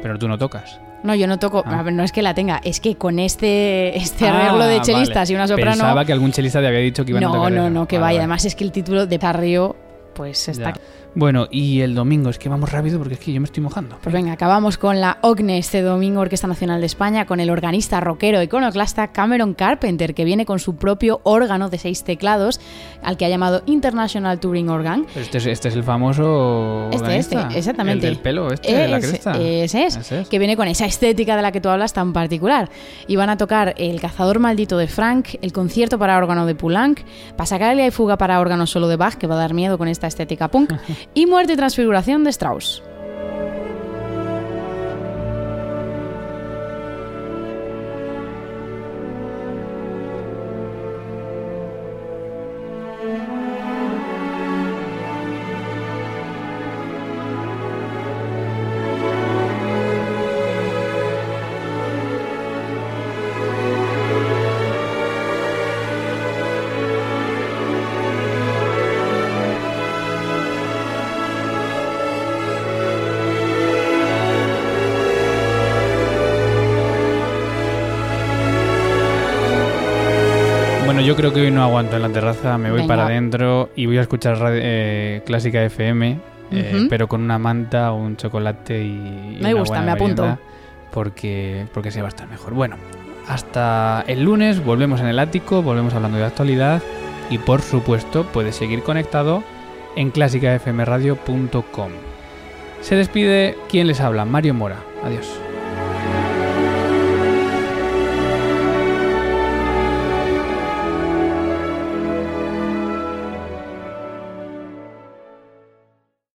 Speaker 2: Pero tú no tocas.
Speaker 3: No, yo no toco,
Speaker 2: Ah.
Speaker 3: a no es que la tenga, es que con este, este arreglo de
Speaker 2: Ah,
Speaker 3: chelistas
Speaker 2: vale.
Speaker 3: y una soprano...
Speaker 2: Pensaba que algún chelista te había dicho que iban a
Speaker 3: No,
Speaker 2: tocar
Speaker 3: no,
Speaker 2: eso.
Speaker 3: no, que
Speaker 2: Vale,
Speaker 3: vaya.
Speaker 2: vale.
Speaker 3: Además es que el título de Parrío, pues está...
Speaker 2: Ya. Bueno, y el domingo, es que vamos rápido porque es que yo me estoy mojando.
Speaker 3: Pues venga, acabamos con la OCNE este domingo, Orquesta Nacional de España, con el organista rockero iconoclasta Cameron Carpenter, que viene con su propio órgano de seis teclados, al que ha llamado International Touring Organ.
Speaker 2: Pero Este es, este es el famoso.
Speaker 3: Este,
Speaker 2: organista,
Speaker 3: este, exactamente.
Speaker 2: El del pelo, este, de la cresta.
Speaker 3: Ese es,
Speaker 2: Ese es.
Speaker 3: que viene con esa estética de la que tú hablas tan particular. Y van a tocar El cazador maldito de Frank, el concierto para órgano de Poulenc, Pasacaglia y fuga para órgano solo de Bach, que va a dar miedo con esta estética punk, y Muerte y transfiguración de Strauss.
Speaker 2: Yo creo que hoy no aguanto en la terraza, me voy
Speaker 3: Venga.
Speaker 2: para adentro y voy a escuchar radio- eh, Clásica FM, eh, pero con una manta, un chocolate y.
Speaker 3: Me
Speaker 2: una
Speaker 3: gusta,
Speaker 2: buena
Speaker 3: me apunto.
Speaker 2: Porque, porque se va a estar mejor. Bueno, hasta el lunes volvemos en el ático, volvemos hablando de actualidad y por supuesto puedes seguir conectado en clásicafmradio.com. Se despide quien les habla, Mario Mora. Adiós.